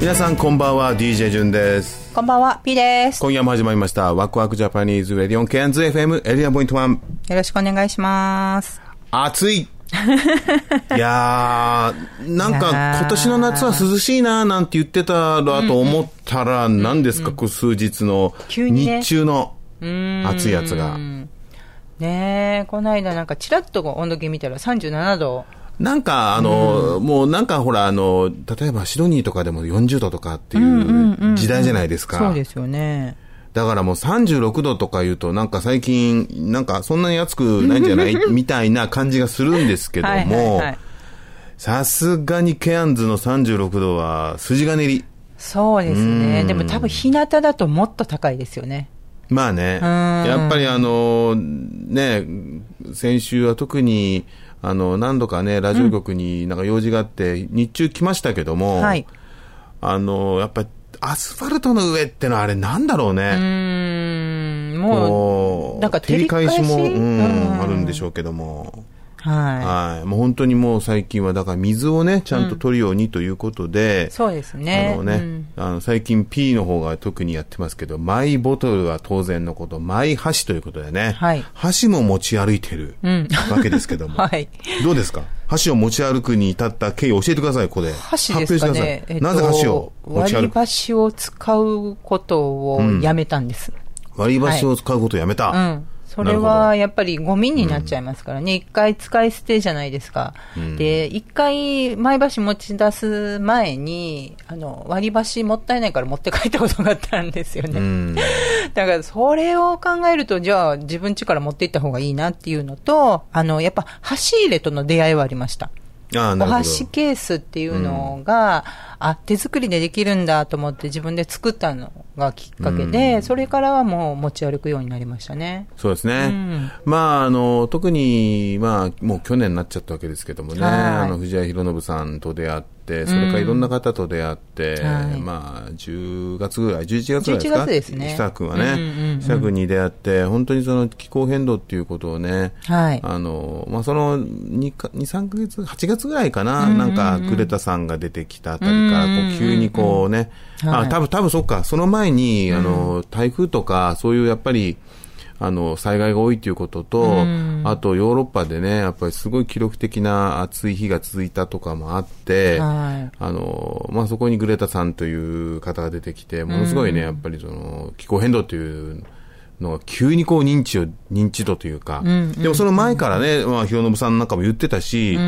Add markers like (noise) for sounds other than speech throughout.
皆さんこんばんは DJ ジュンですこんばんは、P です。今夜も始まりましたワクワクジャパニーズレディオンケアンズ FM エリアポイント1よろしくお願いします。暑い (laughs) いやー、なんか今年の夏は涼しいななんて言ってたらと思ったら、何ですか、こう数日の日中の暑いやつが。ねえ、この間なんかチラッと温度計見たら37度。なんか、あの、もうなんかほら、あの、例えばシドニーとかでも40度とかっていう時代じゃないですか。そうですよね。だからもう36度とか言うと、なんか最近、なんかそんなに暑くないんじゃない？(laughs) みたいな感じがするんですけどもはい、さすがにケアンズの36度は筋金入り。そうですね。でも多分日向だともっと高いですよね。まあね、やっぱりあの、ね、先週は特に、あの、何度かね、ラジオ局になんか用事があって、日中来ましたけども、はい。あの、やっぱりアスファルトの上ってのはあれなんだろううね。ーん、もこう、なんか照り返し？も、うん、あるんでしょうけども。ははい。もう本当にもう最近は、だから水をね、ちゃんと取るようにということで、い。そうですね。あのね、うんあの最近 P の方が特にやってますけど、マイボトルは当然のこと、マイ箸ということでね、はい箸も持ち歩いてるんわけですけども、(laughs) はい。どうですか？箸を持ち歩くに至った経緯を教えてください、ここで。箸ですかね。発表してください。なぜ箸を持ち割り歩く箸を使うことをやめたんです。割り箸を使うことをやめた。うん。それはやっぱりゴミになっちゃいますからね。一、回使い捨てじゃないですか。で、一回前箸持ち出す前に、あの、割り箸もったいないから持って帰ったことがあったんですよね。うん。(laughs) だからそれを考えると、じゃあ自分家から持って行った方がいいなっていうのと、あの、やっぱ箸入れとの出会いはありました。あお。箸ケースっていうのが、あ、手作りでできるんだと思って自分で作ったのがきっかけで、それからはもう持ち歩くようになりましたね。そうですね。ん。まあ、あの、特に、まあ、もう去年になっちゃったわけですけどもね、はい。あの、藤谷博信さんと出会って、それからいろんな方と出会って、はい。まあ、10月ぐらい、11月ぐらいですか？11月ですね。久君はうんうんうん君に出会って、本当にその気候変動っていうことをね、はい。あの、まあ、その2か、2、3ヶ月、8月ぐらいかな、なんか、グレタさんが出てきたあたりから、こう、急にこうね、あ、はい。多分、多分そっか、その前に、あの、台風とか、そういうやっぱり、あの、災害が多いということと、あと、ヨーロッパでね、やっぱりすごい記録的な暑い日が続いたとかもあって、はい。あの、まあ、そこにグレタさんという方が出てきて、ものすごいね、やっぱりその、気候変動というのが急にこう認知を、認知度というか、でもその前からね、まあ、広信さんなんかも言ってたし、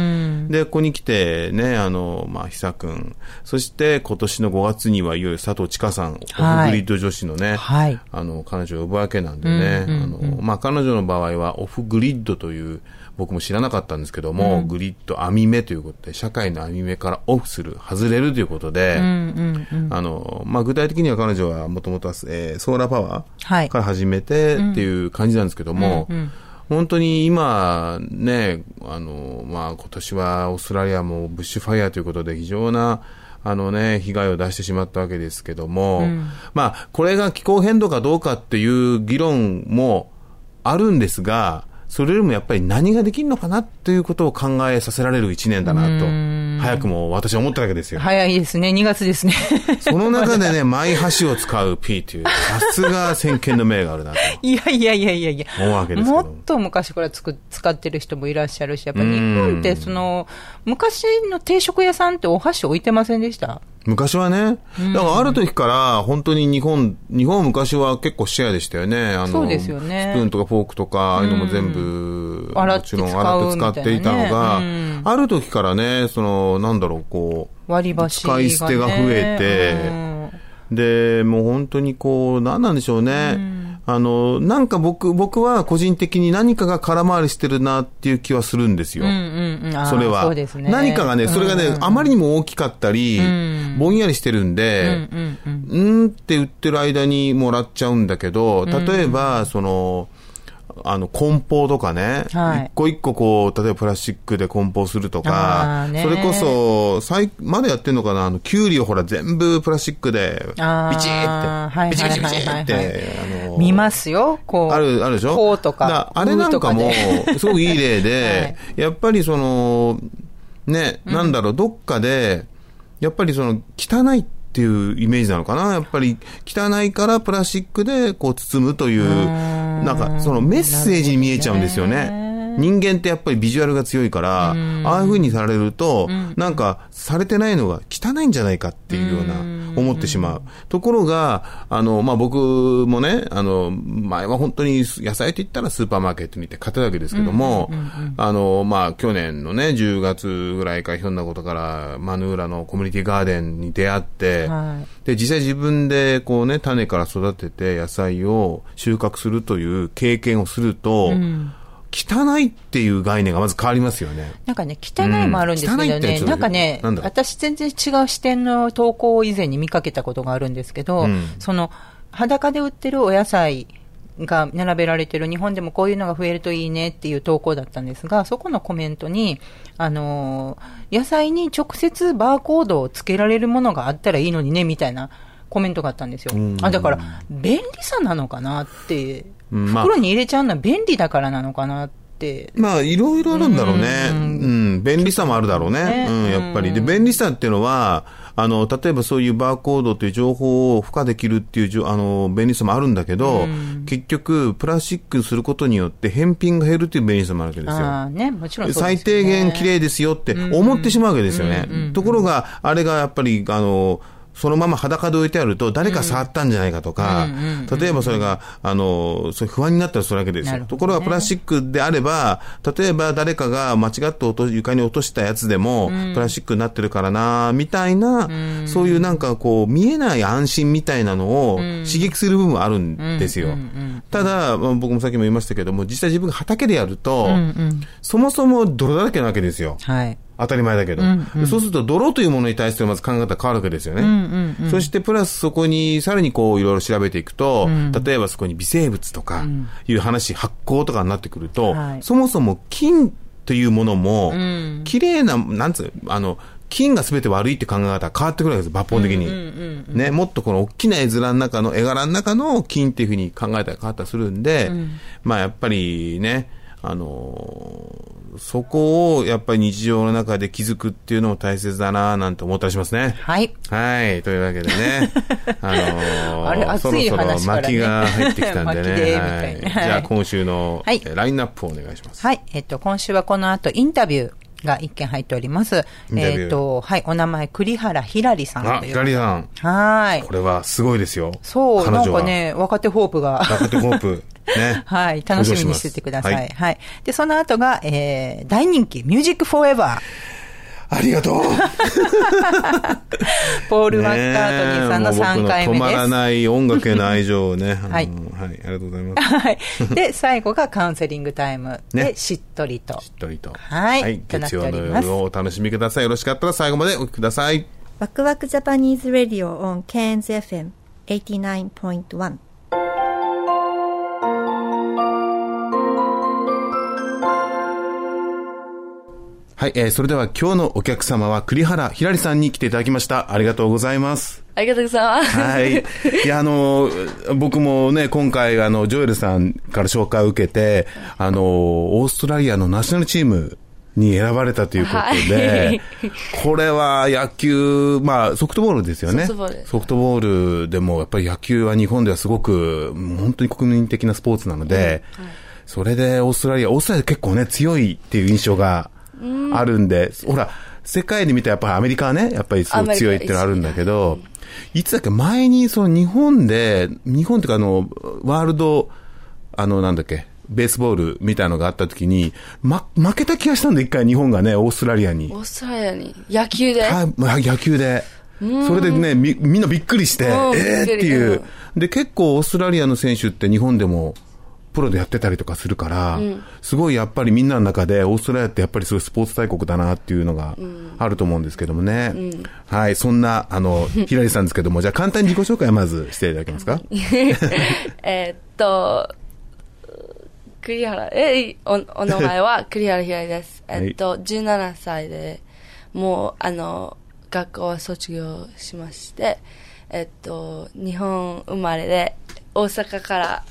で、ここに来てね、あの、まあ、久くん、そして今年の5月にはいよいよ佐藤千佳さん、オはい。フグリッド女子のね、はい。あの、彼女を呼ぶわけなんでね、あの、まあ、彼女の場合はオフグリッドという、僕も知らなかったんですけども、グリッド網目ということで、社会の網目からオフする、外れるということで、あの、まあ、具体的には彼女はもともとは、えーソーラーパワはい。ーから始めてっていう感じなんですけども、本当に今ね、あの、まあ、今年はオーストラリアもブッシュファイヤーということで非常なあのね、被害を出してしまったわけですけども、まあ、これが気候変動かどうかっていう議論もあるんですが、それよりもやっぱり何ができるのかなっていうことを考えさせられる一年だなと。早くも私は思ったわけですよ。早いですね。2月ですね。(laughs) その中でね、マイ箸を使う P という、さすが先見の明があるなと (laughs) いやいやいやいやいや。思うわけです。もっと昔からつく使ってる人もいらっしゃるし、やっぱ日本ってその、昔の定食屋さんってお箸置いてませんでした？昔はね、だからある時から本当に日本、日本昔は結構シェアでしたよね。あの、そうですよね。スプーンとかフォークとか、ああいうのも全部、もちろん洗って使っていたのが、ね。ある時からね、その、なんだろう、こう、割り箸が、ね。使い捨てが増えて、で、もう本当にこう、何なんでしょうね。あの、なんか僕、僕は個人的に何かが空回りしてるなっていう気はするんですよ。うんうんうん。それは。ね。何かがね、それがね、あまりにも大きかったり、ぼんやりしてるんで、うんうんうんって言ってる間にもらっちゃうんだけど、例えば、その、あの、梱包とかね、はい。一個一個こう、例えばプラスチックで梱包するとあかそれこそ、最まだやってんのかなあの、キュウリをほら全部プラスチックで、ビチあーーって、はいビチビチビチはいはいはいって、あの、見ますよ、こう。ある、あるでしょ？こうとかあれなんかもすごくいい例で、(laughs) やっぱりその、ね、なんだろう、どっかで、やっぱりその、汚いっていうイメージなのかなやっぱり、汚いからプラスチックでこう包むという、なんか、そのメッセージに見えちゃうんですよね。人間ってやっぱりビジュアルが強いから、ああいう風にされると、なんか、されてないのが汚いんじゃないかっていうような、思ってしまう。ところが、あの、まあ、僕もね、あの、前は本当に野菜と言ったらスーパーマーケットに行って買ってたわけですけども、あの、まあ、去年のね、10月ぐらいかひょんなことから、マヌーラのコミュニティガーデンに出会って、はで、実際自分でこうね、種から育てて野菜を収穫するという経験をすると、汚いっていう概念がまず変わりますよね。なんかね、汚いもあるんですけどうん。なんかね、私全然違う視点の投稿を以前に見かけたことがあるんですけど、うん。その、裸で売ってるお野菜が並べられてる日本でもこういうのが増えるといいねっていう投稿だったんですが、そこのコメントに、あのー野菜に直接バーコードをつけられるものがあったらいいのにね、みたいなコメントがあったんですよ。あ、だから、便利さなのかなって、袋に入れちゃうのは便利だからなのかなって。まあ、いろいろあるんだろうね。うん、便利さもあるだろうね。ねうん、やっぱり。で、便利さっていうのは、あの、例えばそういうバーコードという情報を付加できるっていうあの、便利さもあるんだけど、結局、プラスチックすることによって返品が減るっていう便利さもあるわけですよ。ああね、もちろんそうですよね最低限綺麗ですよって思ってしまうわけですよね。ところが、あれがやっぱり、あの、そのまま裸で置いてあると、誰か触ったんじゃないかとか、例えばそれが、あの、そういう不安になったりするわけですよ。ねところがプラスチックであれば、例えば誰かが間違って落と床に落としたやつでも、プラスチックになってるからな、みたいな、そういうなんかこう、見えない安心みたいなのを刺激する部分はあるんですよ。ただ、まあ僕もさっきも言いましたけども、実際自分が畑でやると、そもそも泥だらけなわけですよ。はい。当たり前だけど、そうすると泥というものに対してまず考え方が変わるわけですよね。そしてプラスそこにさらにこういろいろ調べていくと、例えばそこに微生物とかいう話、発酵とかになってくると、はい。そもそも菌というものも、綺麗な、なんつう、あの、菌が全て悪いって考え方が変わってくるわけです、抜本的に。ね、もっとこの大きな絵面の中の、絵柄の中の菌っていうふうに考えたら変わったりするんで、まあやっぱりね、あのーそこをやっぱり日常の中で気づくっていうのも大切だななんて思ったりしますね。はい。はい。というわけでね。(laughs) あのーあれ熱いそろそろ話からね巻きが入ってきたんでね。(laughs) ではいはいじゃあ今週の、はいえーラインナップをお願いします。はい。えっと、今週はこの後インタビューが一件入っております。えっと、はい。お名前、栗原ひらりさんあ。ひらりさん。はいこ。れはすごいですよ。そう、なんかね、若手ホープが。若手ホープ。(laughs) ね、(laughs) はい、楽しみにしててください。はい、はい、で、その後が、えー、大人気、ミュージックフォーエバー。ありがとう (laughs) ポール・マッカートニーさんの3回目です。止まらない音楽への愛情をね。(laughs) はい、はい。ありがとうございます。はい。で、最後がカウンセリングタイムで、しっとりと。しっとりと。はい。月曜の夜をお楽しみください。よろしかったら最後までお聞きください。ワクワク Japanese Radio on Cairns FM89.1 はい、えー、それでは今日のお客様は栗原ひらりさんに来ていただきました。ありがとうございます。ありがとうございます。はい。いや、あの、僕もね、今回、あの、ジョエルさんから紹介を受けて、あの、オーストラリアのナショナルチームに選ばれたということで、これは野球、まあソフトボールですよね。ソフトボールソフトボールでもやっぱり野球は日本ではすごく、本当に国民的なスポーツなので、それでオーストラリア、オーストラリア結構ね、強いっていう印象があるんで、ほら、世界で見たらやっぱりアメリカはね、やっぱりすごい強いっていうのあるんだけど、いつだっけ、前にその日本で、日本っていうかあの、ワールド、あの、なんだっけ、ベースボールみたいのがあった時に、ま、負けた気がしたんで、一回日本がね、オーストラリアに。オーストラリアに。野球で、はい、まあ野球で。それでね、み、みんなびっくりして、うんえーっていう。で、結構オーストラリアの選手って日本でも、プロでやってたりとかするから、すごいやっぱりみんなの中で、オーストラリアってやっぱりすごいスポーツ大国だなっていうのがあると思うんですけどもね。はい、そんな、あの、(laughs) ひらりさんですけども、じゃあ簡単に自己紹介をまずしていただけますか？(laughs) えーっと、栗原、え、お、お名前は (laughs) 栗原ひらりです。はい。えっと、17歳で、もう、あの、学校を卒業しまして、えっと、日本生まれで、大阪から、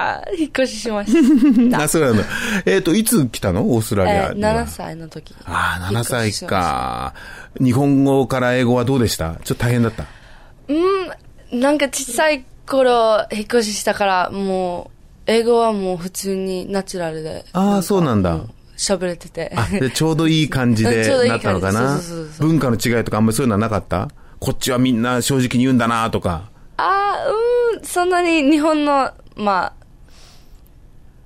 あ、引っ越ししました。(laughs) あ、そうなんだ。えっ、と、いつ来たの？オーストラリえアには。7歳の時。ああ、7歳。か。日本語から英語はどうでした？ちょっと大変だった？うん、なんか小さい頃、引っ越ししたから、もう、英語はもう普通にナチュラルで。あーかそうなんだう喋れてて。あ、で、ちょうどいい感じで (laughs) なったのかな？文化の違いとかあんまりそういうのはなかった？こっちはみんな正直に言うんだなとか。あーうん、そんなに日本の、ま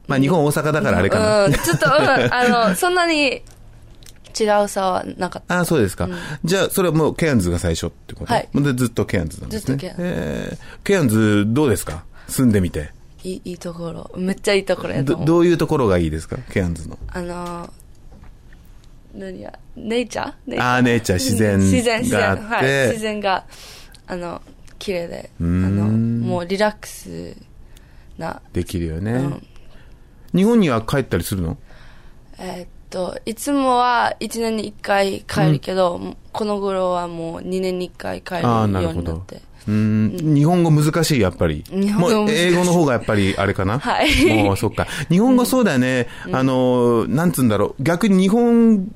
まあ日本大阪だからあれかな。あ、うん、ちょっと、うん、あの、そんなに違う差はなかった。ああ、そうですか。じゃあ、それはもうケアンズが最初ってこと？はいで、ずっとケアンズなんですね。ずっとケアンズえーケアンズどうですか？住んでみて。いい、いいところ。めっちゃいいところやとど。どういうところがいいですか？ケアンズの。あの、何や、ネイチャー？あーネイチャー自然自然、自然。があってはい。自然が、あの、綺麗で、あの、もうリラックスな、できるよね。うん日本には帰ったりするの？えーっと、いつもは1年に1回帰るけど、この頃はもう2年に1回帰るようになって。。うん、日本語難しい、やっぱり。日本語もう英語の方がやっぱり、あれかな？はいもう、そっか。日本語そうだよね。あの、なんつうんだろう。逆に日本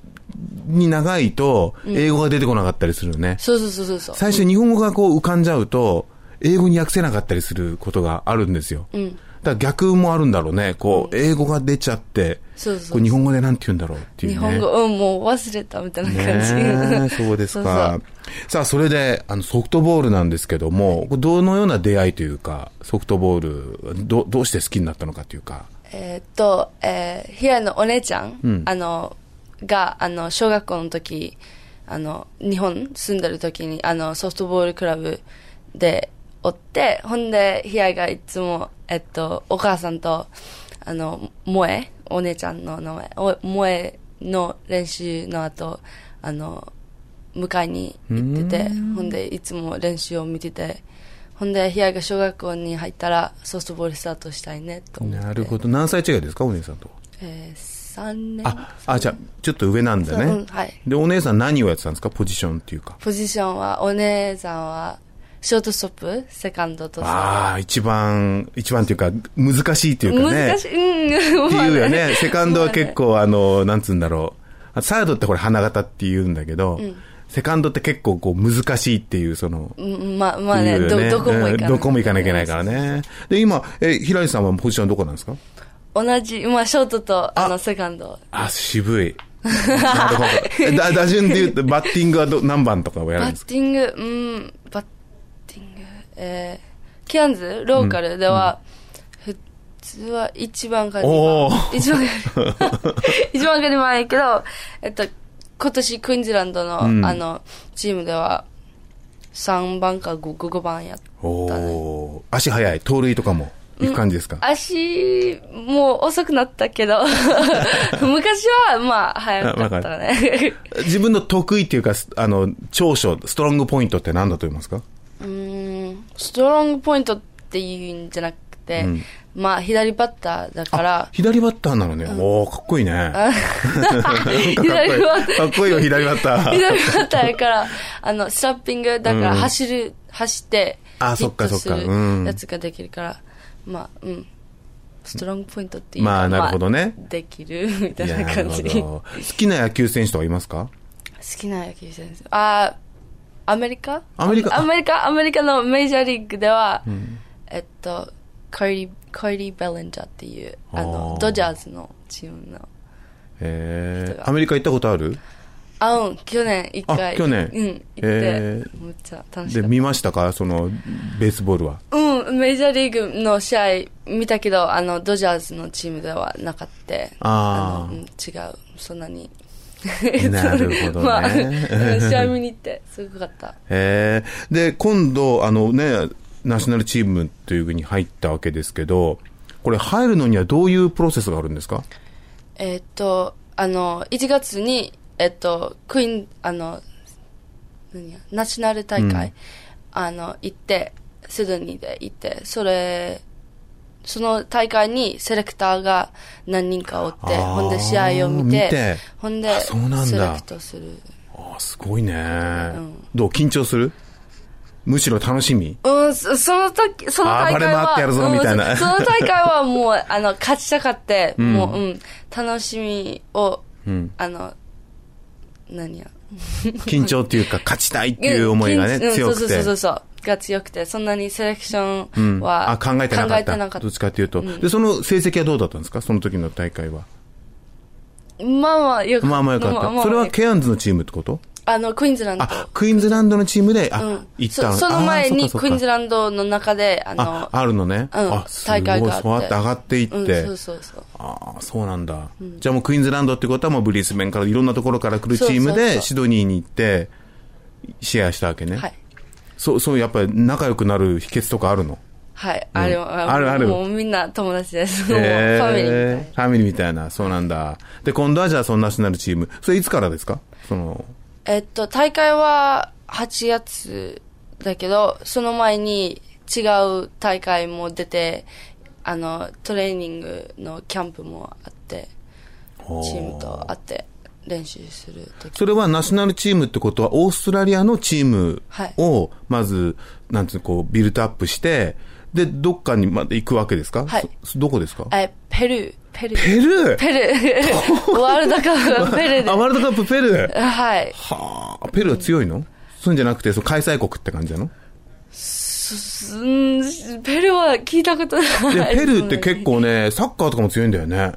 に長いと、英語が出てこなかったりするよね。そうそうそうそうそう。最初日本語がこう浮かんじゃうと、英語に訳せなかったりすることがあるんですよ。うん。だ逆もあるんだろうね。こう、英語が出ちゃって、そうそうこう日本語でなんて言うんだろうっていうね。日本語、うん、もう忘れたみたいな感じ。そうですか。(laughs) さあ、それで、あの、ソフトボールなんですけども、どのような出会いというか、ソフトボール、ど、どうして好きになったのかというか。えーっと、えー、平野お姉ちゃん、うんあの、が、あの、小学校の時、あの、日本住んでる時に、あの、ソフトボールクラブでおって、ほんで、平井がいつも、えっと、お母さんと、あの、萌え、お姉ちゃんの名前、お萌えの練習の後、あの、迎えに行ってて、ほんで、いつも練習を見てて、ほんで、平井が小学校に入ったら、ソフトボールスタートしたいね、と思って。なるほど。何歳違いですか、お姉さんと。えー、3年あ、あ、じゃあ、ちょっと上なんだね。はい。で、お姉さん何をやってたんですかポジションっていうか。ポジションは、お姉さんは、ショートストップ、セカンドとああ、一番、一番っていうか、難しいっていうかね。難しい。うん。っていうよね。まあセカンドは結構、あの、なんつうんだろう。サードってこれ花形って言うんだけど、セカンドって結構こう難しいっていう、その、うんまあ、まあね、ど、っていうよどこも行かない。うんどこも行かなきゃいけないからね。で、今、え、平井さんはポジションどこなんですか？同じ、まあ、ショートと、ああの、セカンド。あ、渋い。なるほど。打順で言うと、バッティングはど何番とかをやるんバですか？ッティング、うん、バッえー、キャンズ、ローカルでは、普通は一番かお二番。ー一番か (laughs) 一番か二番やけど、えっと、今年クイーンズランドの、うんあの、チームでは、3番か 5, 5番やったね。足速い。盗塁とかも行く感じですか、足、もう遅くなったけど、(laughs) 昔は、まあ、早かったね。自分の得意っていうか、すあの、長所、ストロングポイントって何だと思いますか？うーん、ストロングポイントっていうんじゃなくて、うんまあ、左バッターだから、左バッターなのね。おー、かっこいいね。なんかかっこいい。左バッターかっこいいよ、左バッター。左バッターやから、あの、スタッピング、だからうん走る、走って、あそっかそっかるうんやつができるから、まあ、うん。ストロングポイントっていうかまあなるほどねまあできるみたいな感じ。好きな野球選手とかいますか？好きな野球選手。あー、アメリカ？アメリカ。アメリカ、アメリカのメジャーリーグでは、えっと、カイリー、カイリー・ベレンジャーっていう、ああのー、ドジャーズのチームの、えー、アメリカ行ったことある？あ、うん、去年一回。あ去年。うん、行って、えめっちゃ楽しで、かっ見ましたか？その、ベースボールは。た。うん、メジャーリーグの試合見たけど、あの、ドジャーズのチームではなかった。あー。のうん、違う、そんなに。(laughs) なるほどね。まあ、試合見に行って、すごかった。(laughs) えー、で、今度、あのね、ナショナルチームというふうに入ったわけですけど、これ入るのにはどういうプロセスがあるんですか？えーっと、あの、1月に、えっと、クイーン、あの、何や、ナショナル大会、あの、行って、シドニーで行って、それ、その大会にセレクターが何人かおって、ほんで試合を見て、見て。ほんであそうなんだ。セレクトする。あーすごいね、ん。どう緊張する？むしろ楽しみ？うん、そその時、その大会あー暴れ回ってやるぞは、みたいな。うんそその大会はもう、あの、勝ちたかって、(laughs) もう、うん、楽しみを、うん。あの、何や、緊張っていうか、勝ちたいっていう思いがね、(laughs) うん強くて。そうそうそうそう。が強くて、そんなにセレクショうんンは、あ、考えてなかった。っどっちかっていうと、で、その成績はどうだったんですか？その時の大会は。た。まあまあ、よかった。まあまあよかった。まあまあそれはケアンズのチームってこと？あの、クイーンズランド。あ、クイーンズランドのチームで、あ、うん行ったの？そその前に、クイーンズランドの中で、あドの、あ、あるのね。うんあ。大会があってそうやって上がっていって。うん、そうそうそう。ああ、そうなんだ。じゃあもうクイーンズランドってことはもうブリスベンからいろんなところから来るチームでシドニーに行って、シェアしたわけね。はい。そう、そう、やっぱり仲良くなる秘訣とかあるの？はい、あれは、あるある。もうみんな友達です。もうファミリーみたいな。ファミリーみたいな、そうなんだ。で、今度はじゃあそのナショナルチーム。それいつからですか？その、えっと、大会は8月だけど、その前に違う大会も出て、あの、トレーニングのキャンプもあって、チームと会って練習する。それはナショナルチームってことは、オーストラリアのチームはいを、まず、なんつうの、こう、ビルトアップして、で、どっかにまで行くわけですか？はいそどこですか？え、ペルー、ペルー。ペルー？ペルー。(laughs) ワールドカップペルーで。あ、ワールドカップペルーはい。はあ、ペルーは強いの？そうじゃなくて、その開催国って感じなの？すうんペルーは聞いたことない。で、ペルーって結構ね、サッカーとかも強いんだよね。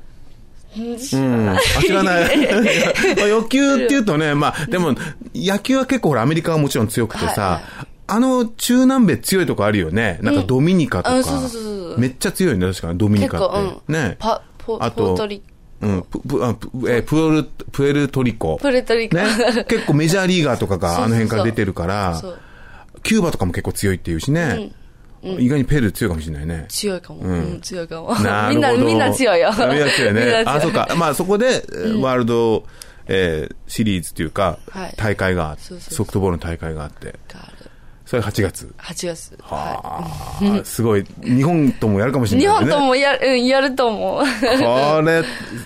うん。あ、知らない。(laughs) まあ野球って言うとね、まあ、でも、野球は結構ほら、アメリカはもちろん強くてさ、はいあの、中南米強いとこあるよね。なんかドミニカとか。うんそうそうそうそうめっちゃ強いね、確かに、ドミニカって。うん。ね。パ、ポ、あとポートリうん、プ、プ、あプえープエル、プエルトリコ。プエルトリコね。結構メジャーリーガーとかがあの辺から出てるからキューバとかも結構強いっていうしね。意外にペルー強いかもしれないね。強いかも。うんうん、強いかも。なるほど。みんな、みんな強いよ。みんな強いね。あ、そうか。まあそこで、えーワールド、えーシリーズっていうかはい、大会があって、ソフトボールの大会があって、それ8月。8月。はああ、すごい。日本ともやるかもしい。日れないね。本ともやる、うん、やると思う。これ、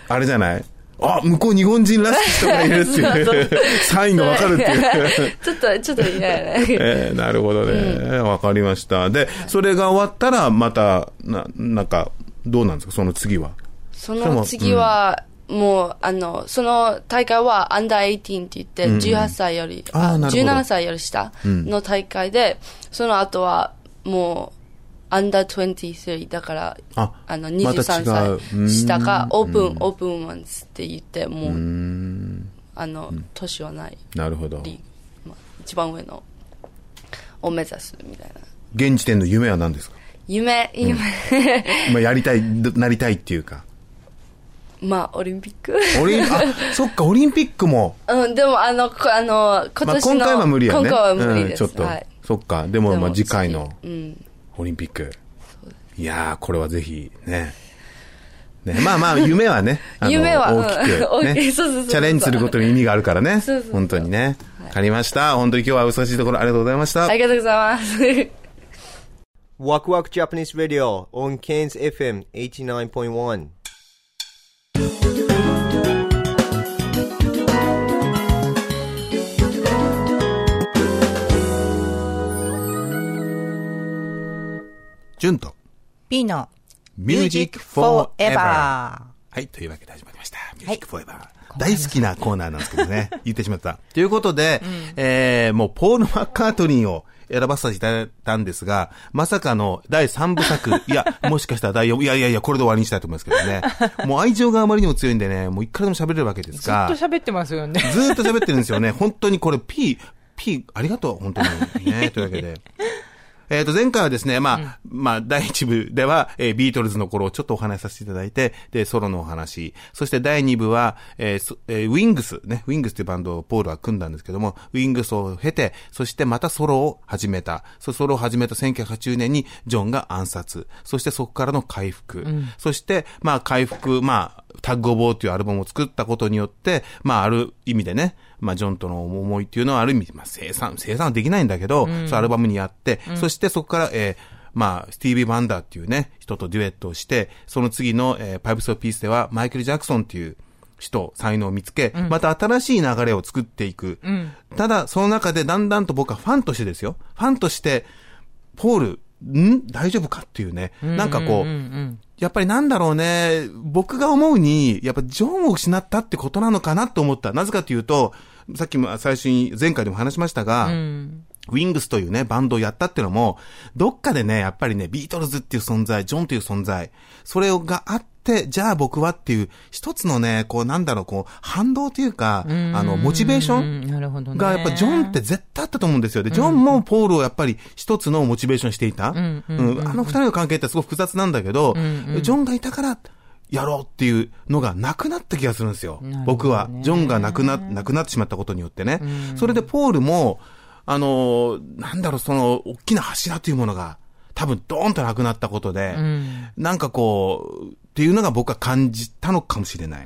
あれじゃない？あ、向こう日本人らしき人がいるっていう、(laughs) サインがわかるっていう。(laughs) ちょっと、ちょっと嫌やね。えーなるほどね。わ、かりました。で、それが終わったら、また、な、なんか、どうなんですか？その次は。その次は、もう、あの、その大会はアンダー18って言って、18歳より、あーなるほど17歳より下の大会で、その後は、もう、アンダー23だから、ああの、また違23う歳下か、オープうんン、オープンワンズって言って、もう、うん。あの、年はないなるほど。まあ、一番上の、を目指すみたいな。現時点の夢は何ですか？夢、夢、(laughs) まあ、やりたい、どなりたいっていうか。まあ、オリンピック。オリン、あ、(laughs) そっか、オリンピックも。うん、でも、あの、こあの、今まあ、年の、今回は無理やね。今回は無理です。うん、ちょっと。はい。そっか。でも、でまあ、次回のうん。オリンピック。いやー、これはぜひ、ね。ね、まあまあ、(laughs) 夢はね、あの夢は (laughs) 大きく、ねチャレンジすることに意味があるからねそうそうそう。本当にね。わかりました。本当に今日はお忙しいところありがとうございましたあ。りがとうございます。Waku Waku Japanese Radio on Cairns FM 89.1. ジュンと。P の Music Forever。はい、というわけで始まりました。Music Forever。大好きなコーナーなんですけどね。(laughs) 言ってしまった。ということで、えー、もうポール・マッカートニーを選ばせていただいたんですが、まさかの第3部作、(laughs) いや、もしかしたら第4部、いやいやいや、これで終わりにしたいと思いますけどね。(laughs) もう愛情があまりにも強いんでね、もういくらでも喋れるわけですずっが。と喋ってますよね。ずーっと喋ってるんですよね。本当にこれ P、P、ありがとう、本当に。ね、というわけで。えっ、と、前回はですね、まあ、まあ、第一部では、えービートルズの頃をちょっとお話しさせていただいて、で、ソロのお話。そして第二部は、えーそえーウィングス、ね、ウィングスというバンドをポールは組んだんですけども、ウィングスを経て、そしてまたソロを始めた。そソロを始めた1980年にジョンが暗殺。そしてそこからの回復。そして、まあ、回復、まあ、タッグオボーというアルバムを作ったことによって、まあ、ある意味でね、まあ、ジョンとの思いっていうのはある意味、まあ、生産、生産はできないんだけど、そうアルバムにやって、そしてそこから、えーまあ、スティービー・バンダーっていうね、人とデュエットをして、その次の、えーパイプス・オブ・ピースでは、マイケル・ジャクソンっていう人、才能を見つけ、また新しい流れを作っていく。ただ、その中でだんだんと僕はファンとしてですよ。ファンとして、ポール、ん？大丈夫か？っていうね。なんかこう、やっぱりなんだろうね、僕が思うに、やっぱジョンを失ったってことなのかなと思った。なぜかというと、さっきも最初に前回でも話しましたが、ウィングスというね、バンドをやったっていうのも、どっかでね、やっぱりね、ビートルズっていう存在、ジョンという存在、それがあって、じゃあ僕はっていう、一つのね、こうなんだろう、こう、反動というか、あの、モチベーションンなるほどね。がやっぱジョンって絶対あったと思うんですよ。で、ジョンもポールをやっぱり一つのモチベーションにしていた。うんあの二人の関係ってすごく複雑なんだけど、ジョンがいたから、やろうっていうのがなくなった気がするんですよ。僕は。ジョンがなくな、なくなってしまったことによってね。それでポールも、あの、なんだろう、その、大きな柱というものが、多分ドーンとなくなったことで、なんかこう、っていうのが僕は感じたのかもしれない。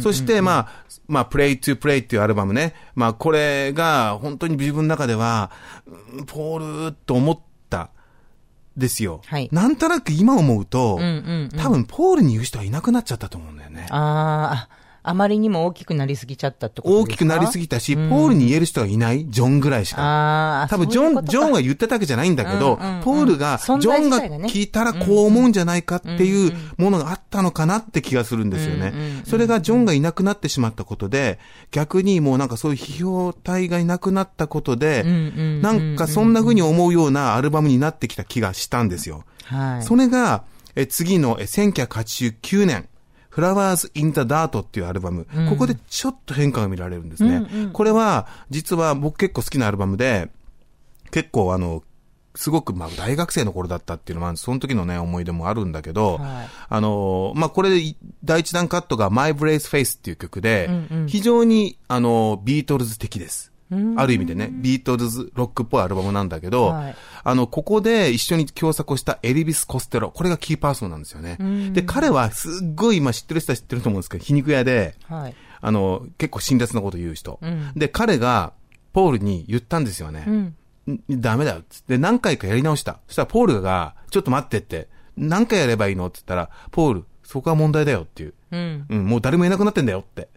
そして、まあ、まあ、Play to Play っていうアルバムね。まあ、これが本当に自分の中では、うんポールと思った、ですよ。はいなんとなく今思うと、うんうんうん多分ポールに言う人はいなくなっちゃったと思うんだよね。あーあ、あまりにも大きくなりすぎちゃったってこと大きくなりすぎたし、ポールに言える人はいないジョンぐらいしか。多分ジョン、そういうジョンは言ってたわけじゃないんだけど、うんうんうんポールが、ジョンが聞いたらこう思うんじゃないかっていうものがあったのかなって気がするんですよね。それがジョンがいなくなってしまったことで、逆にもうなんかそういう批評体がいなくなったことで、なんかそんな風に思うようなアルバムになってきた気がしたんですよ。はい。それが、え次のえ1989年、Flowers in the Dirt っていうアルバム、ここでちょっと変化が見られるんですね。これは、実は僕結構好きなアルバムで、結構あの、すごく、まあ、大学生の頃だったっていうのは、その時のね、思い出もあるんだけど、はい。あの、まあ、これで、第一弾カットが My Brace Face っていう曲で、非常に、あの、ビートルズ的です。ある意味でね、ビートルズロックっぽいアルバムなんだけど、はいあの、ここで一緒に共作をしたエリビス・コステロ。これがキーパーソンなんですよね。で、彼はすっごい、まあ知ってる人は知ってると思うんですけど、皮肉屋で、はい。あの、結構辛辣なこと言う人。で、彼が、ポールに言ったんですよね。んダメだよっつって。で、何回かやり直した。そしたら、ポールが、ちょっと待ってって、何回やればいいのって言ったら、ポール、そこは問題だよっていう。うん。うん、もう誰もいなくなってんだよって。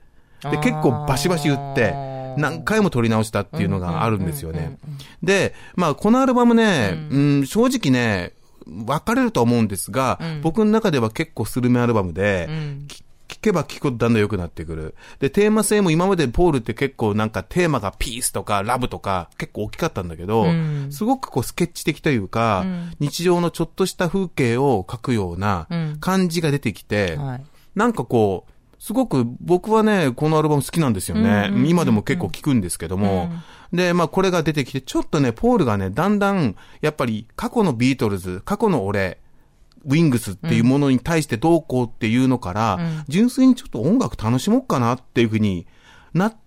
で、結構バシバシ言って、何回も撮り直したっていうのがあるんですよね。で、まあ、このアルバムね、うん、正直ね、分かれると思うんですが、僕の中では結構スルメアルバムで、き聞けば聞くほどだんだん良くなってくる。で、テーマ性も今までポールって結構なんかテーマがピースとかラブとか結構大きかったんだけど、すごくこうスケッチ的というか、日常のちょっとした風景を描くような感じが出てきて、はい。なんかこう、すごく僕はね、このアルバム好きなんですよね。今でも結構聞くんですけども。で、まあこれが出てきて、ちょっとね、ポールがね、だんだん、やっぱり過去のビートルズ、過去の俺、ウィングスっていうものに対してどうこうっていうのから、純粋にちょっと音楽楽しもうかなっていうふうになった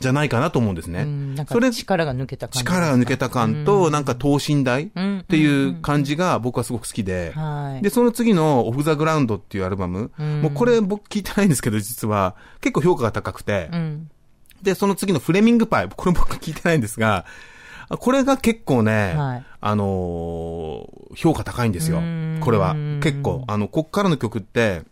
じゃないかなと思うんですね。うんなんかそれ力が抜けた感。力が抜けた感と、なんか等身大っていう感じが僕はすごく好きで、はいで、その次のオフ・ザ・グラウンドっていうアルバム、もうこれ僕聞いてないんですけど、実は結構評価が高くて、うん。で、その次のフレミングパイ、これ僕聞いてないんですが、あこれが結構ね、はいあのー評価高いんですよ。これは。結構。あの、こっからの曲って、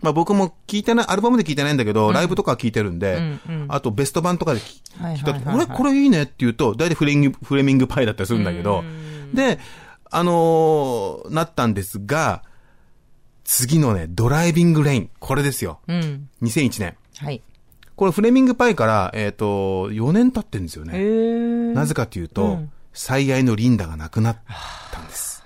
まあ僕も聞いてない、アルバムで聞いてないんだけど、ライブとかは聞いてるんで、あとベスト版とかで聞はいたいこれ、これいいねって言うと、大体フレミング、フレミングパイだったりするんだけど、で、あのーなったんですが、次のね、ドライビングレイン。これですよ。うん。2001年。はい。これフレミングパイから、えっ、と、4年経ってるんですよへね。ー。なぜかというと、うん最愛のリンダが亡くなったんです。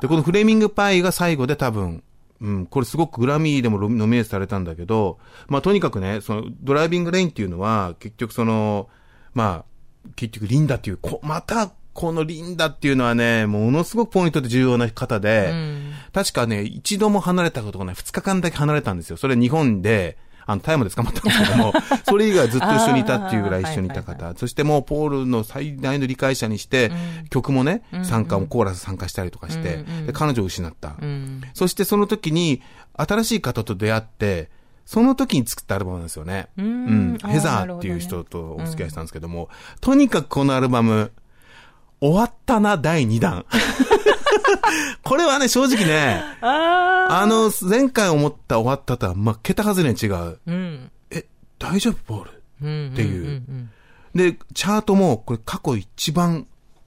で、このフレミングパイが最後で多分、うん、これすごくグラミーでもノミネートされたんだけど、まあとにかくね、そのドライビングレインっていうのは、結局その、まあ、結局リンダっていう、こまた、このリンダっていうのはね、ものすごくポイントで重要な方で、確かね、一度も離れたことがない、二日間だけ離れたんですよ。それ日本で、あの、タイムで捕まった。んですけども、(laughs) それ以外はずっと一緒にいたっていうぐらい一緒にいた方。そしてもうポールの最大の理解者にして、曲もね、参加もコーラス参加したりとかして、で彼女を失った。うん。そしてその時に、新しい方と出会って、その時に作ったアルバムなんですよね。うん。ヘザーっていう人とお付き合いしたんですけども、とにかくこのアルバム、終わったな、第2弾。(laughs) これはね、正直ね、ああの、前回思った終わったとは、まあ、桁外れに違う。ー。うん。え、大丈夫、ポール？うん。っていう。んで、チャートも、これ過去一番、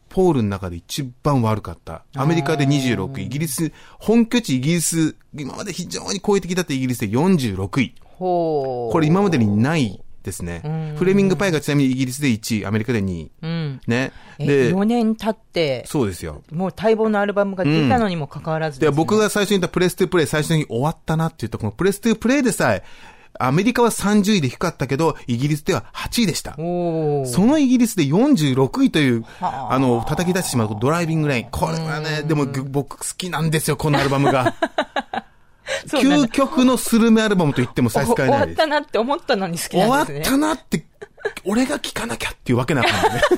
ポールの中で一番悪かった。アメリカで26位、イギリス、本拠地イギリス、今まで非常に好意的だったイギリスで46位。これ今までにないですね。フレミングパイがちなみにイギリスで1位、アメリカで2位。うん。ね。え、で、4年経って、そうですよ。もう待望のアルバムが出たのにもかかわらずで、ね僕が最初に言ったプレストゥプレイ、最初に終わったなって言った、このプレストゥプレイでさえ、アメリカは30位で低かったけど、イギリスでは8位でした。そのイギリスで46位という、はああの、叩き出してしまうドライビングレイン。これはね、でもぐ僕好きなんですよ、このアルバムが。(laughs) 究極のスルメアルバムと言っても差し支え終わっないです。たなって思ったのに好き終わっなんですね。たなって、俺が聞かなきゃっていうわけな感じね。(laughs)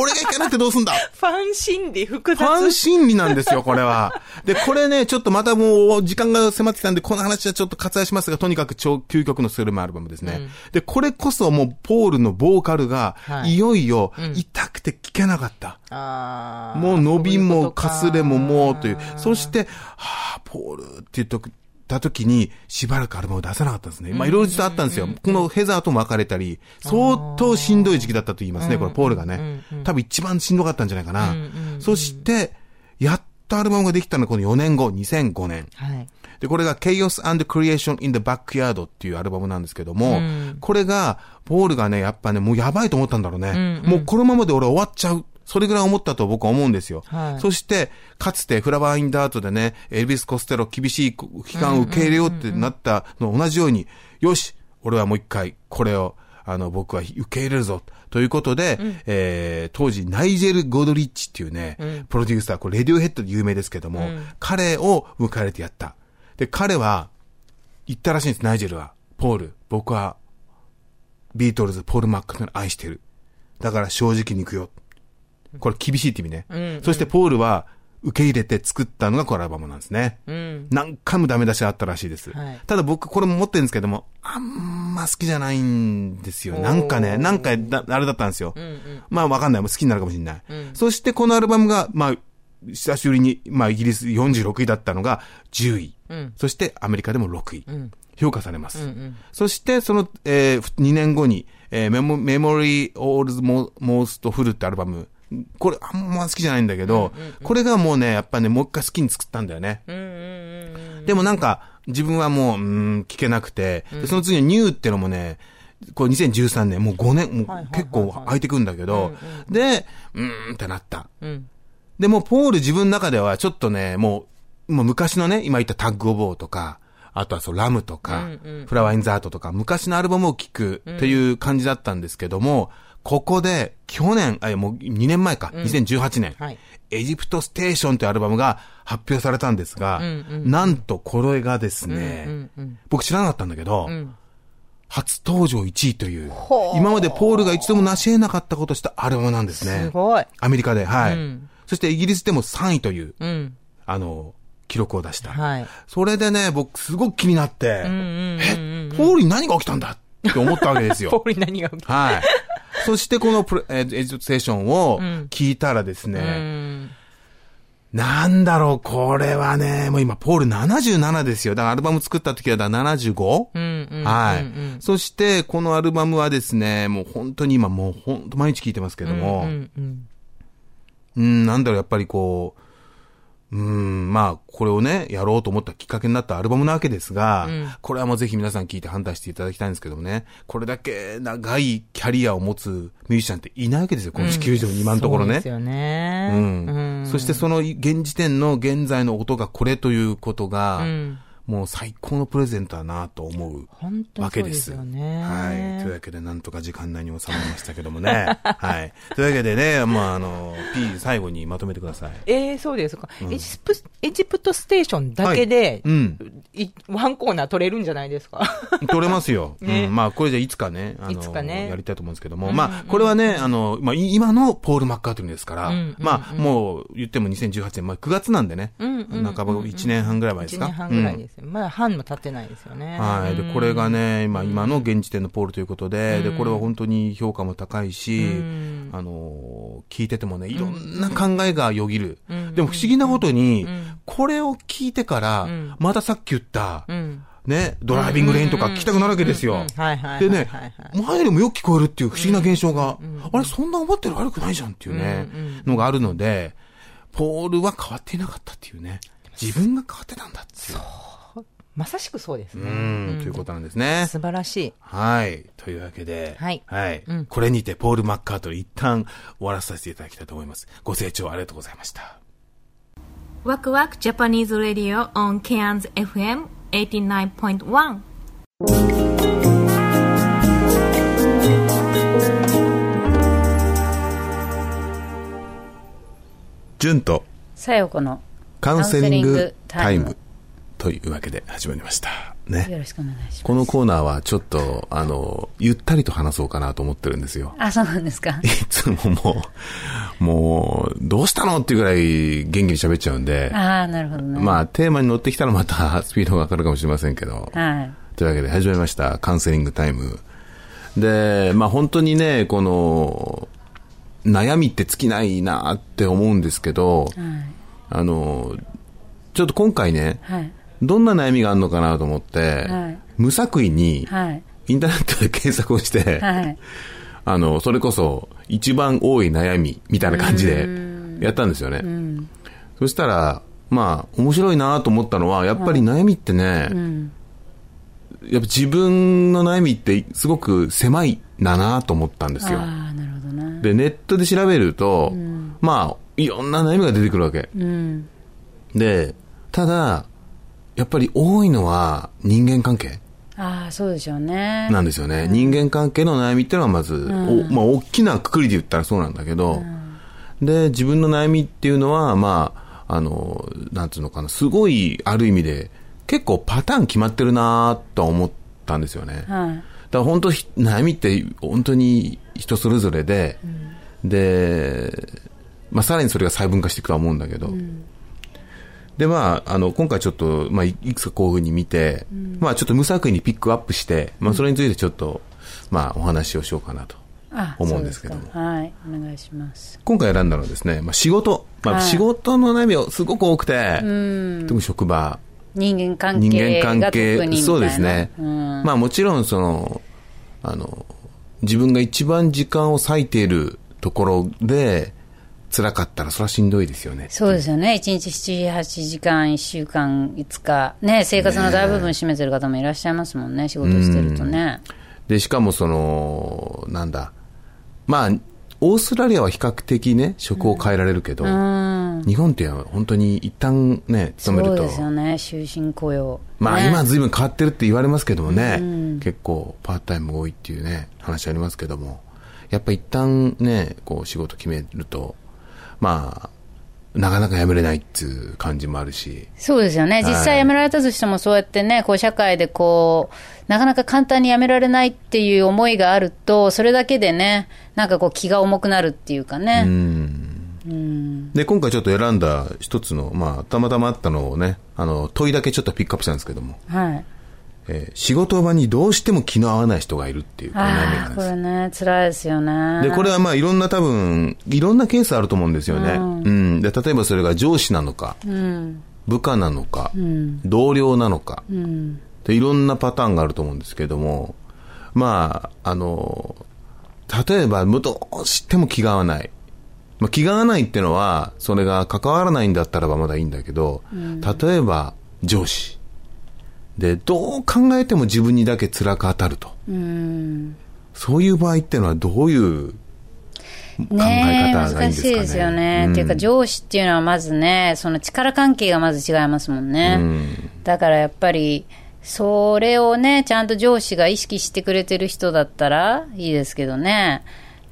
俺が聞かなくてどうすんだ？ファン心理複ファン雑。心理なんですよ、これは。で、これね、ちょっとまたもう時間が迫ってきたんで、この話はちょっと割愛しますが、とにかく超究極のスルメアルバムですね。で、これこそもう、ポールのボーカルが、はいいよいよ、痛くて聞けなかった。あーもう伸びもかすれももうという。そして、はあ、ポールって言っとく。た時に、しばらくアルバムを出さなかったんですね。まあ、いろいろ実はあったんですよ。このヘザーとも別れたり、相当しんどい時期だったと言いますね、これ、ポールがね。多分一番しんどかったんじゃないかな。そして、やっとアルバムができたのがこの4年後、2005年。はい。で、これが Chaos and Creation in the Backyard っていうアルバムなんですけども、これが、ポールがね、やっぱね、もうやばいと思ったんだろうね。もうこのままで俺終わっちゃう。それぐらい思ったと僕は思うんですよ。はいそして、かつてフラワーインダートでね、エルビス・コステロ厳しい期間を受け入れようってなったのと同じように、よし、俺はもう一回、これを、あの、僕は受け入れるぞ。ということで、えー、当時、ナイジェル・ゴドリッチっていうね、プロデューサー、これ、レディオヘッドで有名ですけども、彼を迎えてやった。で、彼は、言ったらしいんです、ナイジェルは。ポール、僕は、ビートルズ、ポール・マッカートニー愛してる。だから正直に行くよ。これ厳しいって意味ね。そしてポールは受け入れて作ったのがこのアルバムなんですね。何回もダメ出しあったらしいです。はいただ僕これも持ってるんですけども、あんま好きじゃないんですよ。なんかね、なんかだあれだったんですよ。まあわかんない。もう好きになるかもしれない。そしてこのアルバムが、まあ、久しぶりに、まあイギリス46位だったのが10位。そしてアメリカでも6位。評価されます。そして、その、えー、2年後に、えー、メモ、メモリー・オールズ・モースト・フルってアルバム。これ、あんま好きじゃないんだけど、これがもうね、やっぱね、もう一回好きに作ったんだよね。でもなんか、自分はもう、うーん、聞けなくて、でその次にニューってのもね、これ2013年、もう5年、もう結構空いてくんだけど、で、うーんってなった。で、もうポール自分の中ではちょっとね、もう、もう昔のね、今言ったタッグオブオーとか、あとはそう、ラムとか、フラワーインザートとか、昔のアルバムを聴くっていう感じだったんですけども、ここで、去年、あ、もう2年前か、2018年、はいエジプトステーションというアルバムが発表されたんですが、なんとこれがですね、僕知らなかったんだけど、初登場1位という、今までポールが一度も成し得なかったことをしたアルバムなんですね。すごい。アメリカで、はい。うんそしてイギリスでも3位という、うん。あの、記録を出した。はい。それでね、僕すごく気になって、え、ポールに何が起きたんだって思ったわけですポよ。ールに何が起きた？はい。そしてこのプレえーエジプトステーションを聞いたらですね、うん。なんだろう、これはね、もう今、ポール77ですよ。だからアルバム作った時はだから 75? うん。うん。はい、うんそして、このアルバムはですね、もう本当に今もう本当毎日聴いてますけども、うん。うん。うん、なんだろう、やっぱりこう、うん、まあ、これをね、やろうと思ったきっかけになったアルバムなわけですが、これはもうぜひ皆さん聞いて判断していただきたいんですけどもね、これだけ長いキャリアを持つミュージシャンっていないわけですよ、この地球上に今のところね。そうです。よね。うん。そしてその現時点の現在の音がこれということが、んもう最高のプレゼントだなと思うわけで。そうですね。はい。というわけで、なんとか時間内に収まりましたけどもね。(laughs) はい。というわけでね、まあ、あの、P 最後にまとめてください。えー、そうですか、エジプ。エジプトステーションだけで、うん。いワンコーナー取れるんじゃないですか。(laughs) 取れますよ。ねうん。まあ、これじゃいつかね、あの、いつかねやりたいと思うんですけども、まあ、これはね、あの、まあ、い今のポール・マッカートニーですから、うんうんまあ、もう言っても2018年、まあ、9月なんでね、うんうんうん半ば1年半ぐらい前です1か。年半ぐらいですよ。まだ半も経ってないですよね。はい。で、これがね、今、今の現時点のポールということで、で、これは本当に評価も高いし、あの、聞いててもね、いろんな考えがよぎる。でも不思議なことに、これを聞いてから、またさっき言った、んね、ドライビングレインとか聞きたくなるわけですよ。でね前よりもよく聞こえるっていう不思議な現象が、あれ、そんな思ってる悪くないじゃんっていうね、のがあるので、ポールは変わっていなかったっていうね、自分が変わってたんだっていう。まさしくそうですね。うん、ということなんですね。素晴らしい。はい。というわけで、はいこれにて、ポール・マッカート一旦終わらせていただきたいと思います。ご清聴ありがとうございました。ワクワクジャパニーズ・ラディオ on Cairns FM 89.1純とさよこのカウンセリングタイムカウンセリングというわけで始まりました。ね。よろしくお願いします。このコーナーはちょっと、あの、ゆったりと話そうかなと思ってるんですよ。あ、そうなんですか？(laughs) い。つももう、もう、どうしたのっていうぐらい元気に喋っちゃうんで、ああ、なるほどね。まあ、テーマに乗ってきたらまた (laughs) スピードが上がるかもしれませんけど、はい。というわけで始まりました、カウンセリングタイム。で、まあ本当にね、この、悩みって尽きないなって思うんですけど、あの、ちょっと今回ね、はい。どんな悩みがあるのかなと思って、はい無作為にはい。インターネットで検索をして、はい。(laughs) あの、それこそ一番多い悩みみたいな感じでやったんですよね。そしたら、まあ、面白いなと思ったのは、やっぱり悩みってね、やっぱ自分の悩みってすごく狭いんだなと思ったんですよ。ああ、なるほどね。で、ネットで調べると、まあ、いろんな悩みが出てくるわけ。うん。で、ただ、やっぱり多いのは人間関係ああ、そうでしょうね。なんですよね。人間関係の悩みっていうのはまず、おまあ、大きなくくりで言ったらそうなんだけど、で、自分の悩みっていうのは、まあ、あの、なんていうのかな、すごい、ある意味で、結構パターン決まってるなとは思ったんですよね。はい。だから本当ひ悩みって本当に人それぞれで、で、まあ、さらにそれが細分化していくとは思うんだけど、で、まあ、あの、今回ちょっと、まあ、いいくつかこういうふうに見て、まあ、ちょっと無作為にピックアップして、まあ、それについてちょっと、まあ、お話をしようかなとあ思うんですけどもはい。お願いします。今回選んだのはですね、まあ、仕事、まあ、はい仕事の悩みがすごく多くて、特に職場、人間関人係が間関係。そうですね、うん。まあもちろんそのあの自分が一番時間を割いているところで辛かったらそれはしんどいですよねそうですよね。1日7、8時間、1週間、5日。ね、生活の大部分占めてる方もいらっしゃいますもんね。仕事してるとね。でしかもそのなんだまあオーストラリアは比較的ね職を変えられるけど、日本って本当に一旦ね勤めるとそうですよね。終身雇用。まあね今は随分変わってるって言われますけどもね、結構パートタイムが多いっていうね、話ありますけども、やっぱ一旦ね、こう仕事決めると、まあ、なかなか辞めれないっていう感じもあるし、そうですよね。実際辞められたとしても、そうやってね、こう社会でこう、なかなか簡単に辞められないっていう思いがあると、それだけでね、なんかこう気が重くなるっていうかね。で、今回ちょっと選んだ一つの、まあ、たまたまあったのをね、あの、問いだけちょっとピックアップしたんですけども、はい。えー仕事場にどうしても気の合わない人がいるっていう、この悩みがですれね、辛いですよね。で、これはまあいろんな多分、いろんなケースあると思うんですよね。うん。で、例えばそれが上司なのか、部下なのか、同僚なのか、で、いろんなパターンがあると思うんですけれども、まあ、あの、例えば、どうしても気が合わない。まあ、気が合わないってのは、それが関わらないんだったらばまだいいんだけど、例えば上司。で、どう考えても自分にだけ辛く当たると。そういう場合ってのはどういう考え方がいいんですかね。難しいですよね。っていうか、上司っていうのはまずね、その力関係がまず違いますもんね。だからやっぱり、それをね、ちゃんと上司が意識してくれてる人だったらいいですけどね、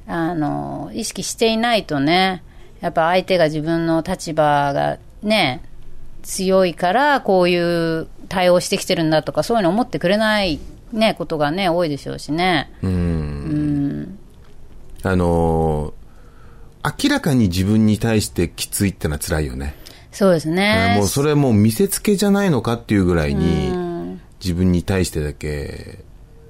あの、意識していないとね、やっぱ相手が自分の立場がね、強いからこういう対応してきてるんだとか、そういうの思ってくれないね、ことがね、多いでしょうしね。あのー明らかに自分に対してきついってのは辛いよね。そうですね。もうそれもう見せつけじゃないのかっていうぐらいに、自分に対してだけ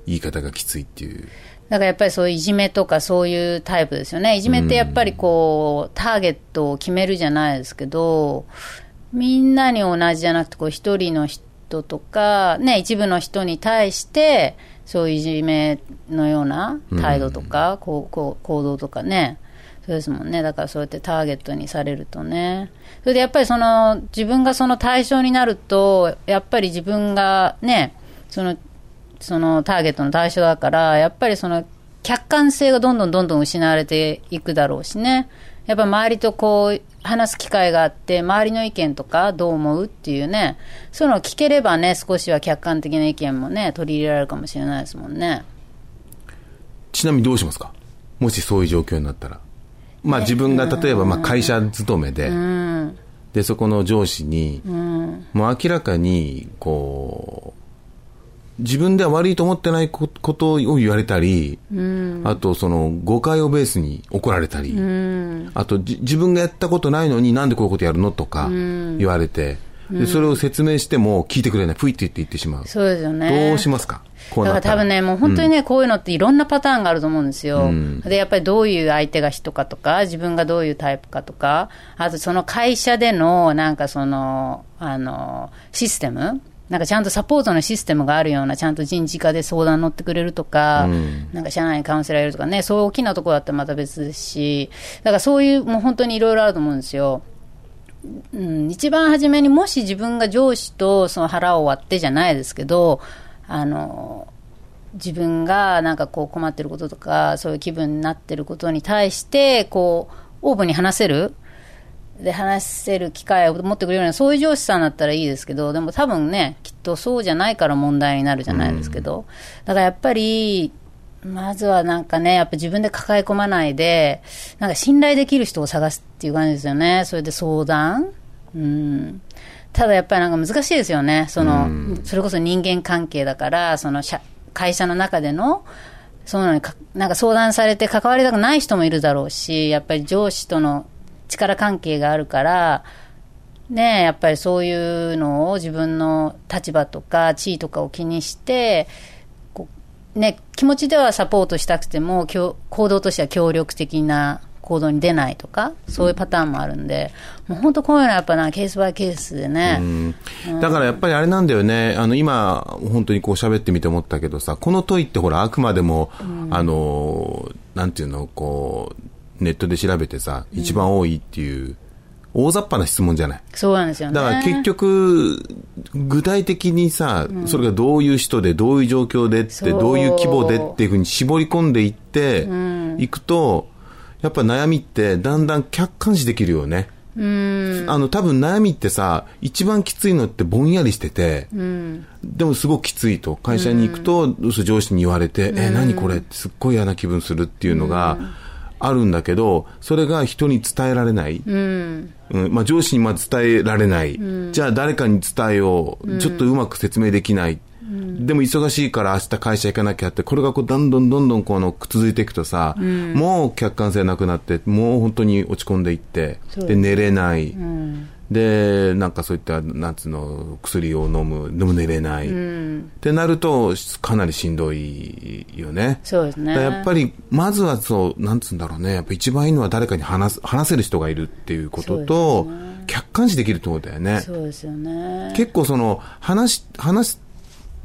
言い方がきついっていう。だからやっぱりそういういじめとかそういうタイプですよね。いじめってやっぱりこう、ターゲットを決めるじゃないですけど、みんなに同じじゃなくて、こう一人の人とか、ね、一部の人に対して、そういういじめのような態度とか、こうこう行動とかね。そうですもんね。だからそうやってターゲットにされるとね。それでやっぱりその、自分がその対象になると、やっぱり自分がね、その、そのターゲットの対象だから、やっぱりその客観性がどんどんどんどん失われていくだろうしね。やっぱ周りとこう話す機会があって、周りの意見とかどう思うっていうね、そういうのを聞ければね、少しは客観的な意見もね、取り入れられるかもしれないですもんね。ちなみにどうしますか？もしそういう状況になったら。まあ自分が例えばまあ会社勤めで、で、そこの上司に、もう明らかに、こう、自分では悪いと思ってないこことを言われたり、あとその誤解をベースに怒られたり、あとじ自分がやったことないのになんでこういうことやるのとか言われて、でそれを説明しても聞いてくれない、ふいって言って言ってしまう。そうですよね。どうしますか？こうだから多分ね、もう本当にね、こういうのっていろんなパターンがあると思うんですよ。で、やっぱりどういう相手が人かとか、自分がどういうタイプかとか、あとその会社での、なんかその、あの、システムなんかちゃんとサポートのシステムがあるような、ちゃんと人事課で相談乗ってくれるとか、なんか社内にカウンセラーいるとかね、そういう大きなところだったらまた別ですし、だからそういう、もう本当にいろいろあると思うんですよ。うん、一番初めにもし自分が上司とその腹を割ってじゃないですけど、あの、自分がなんかこう困ってることとか、そういう気分になってることに対して、こう、オープンに話せるで、話せる機会を持ってくれるような、そういう上司さんだったらいいですけど、でも多分ね、きっとそうじゃないから問題になるじゃないですけど、だからやっぱり、まずはなんかね、やっぱ自分で抱え込まないで、なんか信頼できる人を探すっていう感じですよね。それで相談。うん。ただやっぱりなんか難しいですよね。その、それこそ人間関係だから、その社会社の中での、そういうのにか、なんか相談されて関わりたくない人もいるだろうし、やっぱり上司との力関係があるから、ね、やっぱりそういうのを自分の立場とか地位とかを気にして、ね、気持ちではサポートしたくても、行動としては協力的な行動に出ないとか、そういうパターンもあるんで、もう本当こういうのはやっぱな、ケースバイケースでね。だからやっぱりあれなんだよね、あの今、本当にこう喋ってみて思ったけどさ、この問いってほら、あくまでも、あの、なんていうの、こう、ネットで調べてさ、一番多いっていう、大雑把な質問じゃない。そうなんですよね。だから結局、具体的にさ、それがどういう人で、どういう状況でって、そうどういう規模でっていうふうに絞り込んでいって、いくと、やっぱ悩みってだんだん客観視できるよね。あの、多分悩みってさ、一番きついのってぼんやりしてて、でもすごくきついと。会社に行くと、そう上司に言われて、え、何これってすっごい嫌な気分するっていうのがあるんだけど、それが人に伝えられない。うんまあ、上司にまず伝えられない。じゃあ誰かに伝えよう。ちょっとうまく説明できない。でも忙しいから明日会社行かなきゃって、これがこうどんどんどんどんこの続いていくとさ、もう客観性なくなって、もう本当に落ち込んでいって、で、寝れない。で、なんかそういった、なんつうの、薬を飲む、でも寝れない。ってなると、かなりしんどいよね。そうですねやっぱり、まずはそう、なんつうんだろうね。やっぱ一番いいのは誰かに話す、話せる人がいるっていうことと、客観視できるってことだよね。そうですよね。結構その、話し、話す、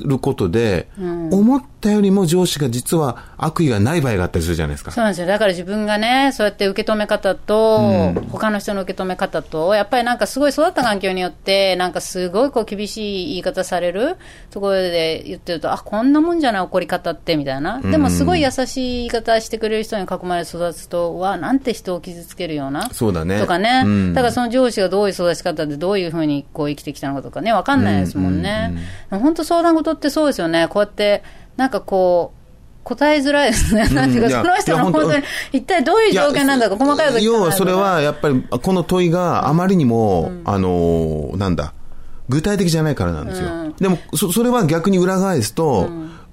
ることで、思ったよりも上司が実は悪意がない場合があったりするじゃないですか。そうなんですよ。だから自分がね、そうやって受け止め方と、他の人の受け止め方と、やっぱりなんかすごい育った環境によって、なんかすごいこう厳しい言い方されるところで言ってると、あ、こんなもんじゃない怒り方って、みたいな。でもすごい優しい言い方してくれる人に囲まれて育つと、わ、なんて人を傷つけるような。そうだね。とかね、うんだからその上司がどういう育ち方でどういうふうにこう生きてきたのかとかね、わかんないですもんね。本当相談事ってそうですよね。こうやって、なんかこう、答えづらいですね。なんていうか、その人の本当に、一体どういう条件なんだか、細かいこと要はそれはやっぱり、この問いがあまりにも、あのーなんだ、具体的じゃないからなんですよ。でもそ、それは逆に裏返すと、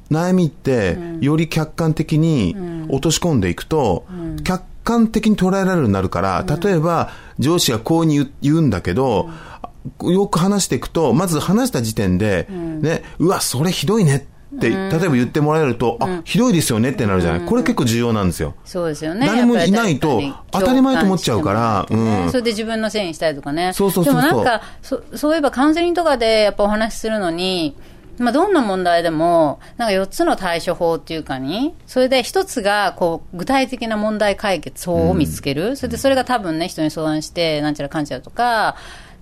悩みって、より客観的に落とし込んでいくと、客観的に捉えられるようになるから、例えば、上司がこうに言うんだけど、よく話していくと、まず話した時点で、ね、うわ、それひどいねって、例えば言ってもらえると、あ、ひどいですよねってなるじゃない。これ結構重要なんですよ。そうですよね。誰もいないと当たり前と思っちゃうからねうんそれで自分のせいにしたりとかね。そうそうそうでもなんか、そそういえばカウンセリングとかでやっぱお話しするのに、まあ、どんな問題でも、なんか4つの対処法っていうかに、それで1つが、こう、具体的な問題解決法を見つける。それで、それが多分ね、人に相談して、なんちゃらかんちゃらとか、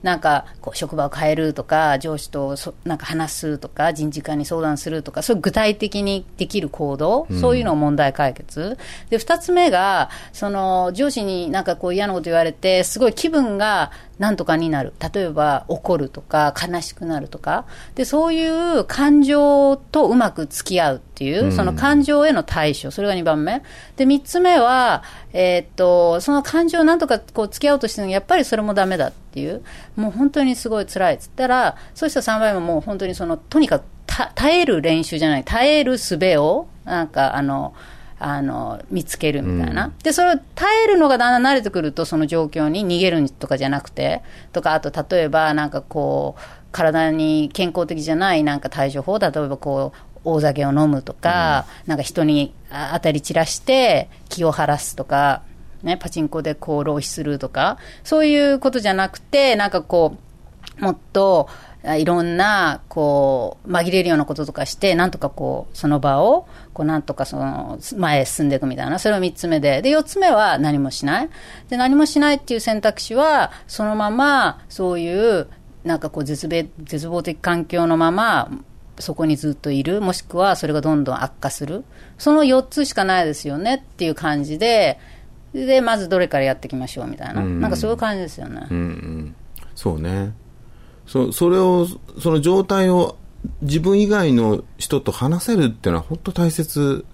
なんか、こう、職場を変えるとか、上司とそなんか話すとか、人事課に相談するとか、そういう具体的にできる行動、そういうのを問題解決。で、二つ目が、その、上司になんかこう嫌なこと言われて、すごい気分がなんとかになる。例えば、怒るとか、悲しくなるとか。で、そういう感情とうまく付き合うっていう、その感情への対処。それが2番目。で、3つ目は、えーっと、その感情をなんとかこう付き合おうとしてるのに、やっぱりそれもダメだっていう。もう本当にすごい辛いっつったら、そうした3番目ももう本当にその、とにかくた耐える練習じゃない、耐える術を、なんかあの、あの見つけるみたいな、でそれを耐えるのがだんだん慣れてくると、その状況に逃げるとかじゃなくて、とか、あと例えば、なんかこう、体に健康的じゃないなんか対処法、例えばこう、大酒を飲むとか、なんか人にあ当たり散らして気を晴らすとか、ね、パチンコでこう浪費するとか、そういうことじゃなくて、なんかこう、もっとあいろんなこう紛れるようなこととかして、なんとかこうその場をこうなんとかその前へ進んでいくみたいな、それが3つ目で、で4つ目は何もしない、で何もしないっていう選択肢は、そのままそういうなんかこう絶望絶望的環境のまま、そこにずっといる、もしくはそれがどんどん悪化する、その4つしかないですよね。っていう感じで、でまずどれからやっていきましょうみたいな、なんかそういう感じですよね。うんうん、そうね。そそれをその状態を自分以外の人と話せるっていうのは本当大切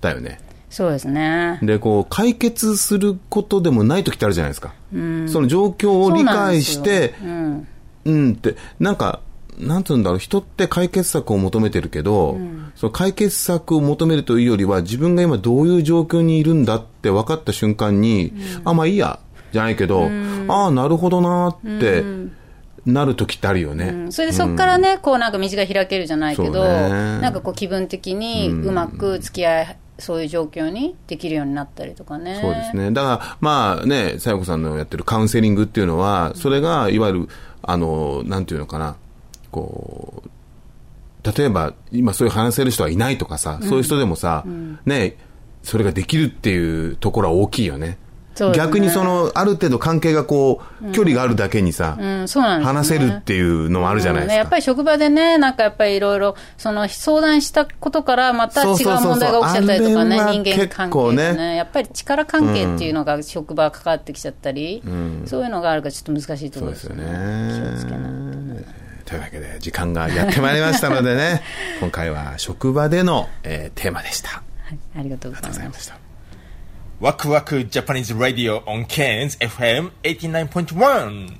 だよね。そうですね。でこう解決することでもない時ってあるじゃないですか、その状況を理解してそうなんですよ。うん。って。なんかなんつうんだろう。人って解決策を求めてるけど、その解決策を求めるというよりは自分が今どういう状況にいるんだって分かった瞬間に、あまあいいやじゃないけど、ああなるほどなってなる時ってあるよね、うん。それでそこからね、こうなんか道が開けるじゃないけど、ね。なんかこう気分的にうまく付き合い、そういう状況にできるようになったりとかね。そうですね。だから、まあね、さやこさんのやってるカウンセリングっていうのは、それが、いわゆる、あの、なんていうのかな、こう、例えば、今そういう話せる人はいないとかさ、そういう人でもさ、ね、それができるっていうところは大きいよね。ね逆にその、ある程度関係がこう、距離があるだけにさ、うん、そうなんね。話せるっていうのもあるじゃないですか。うんねやっぱり職場でね、なんかやっぱりいろいろ、その相談したことからまた違う問題が起きちゃったりとかね、人間関係ねねやっぱり力関係っていうのが職場が関わってきちゃったり、そういうのがあるからちょっと難しいところですよね。気をつけないとね。というわけで、時間がやってまいりましたのでね、(laughs) 今回は職場での、えーテーマでした。はい、ありがとうございま。ありがとうございますした。ワクワク Japanese Radio on Cairns FM 89.1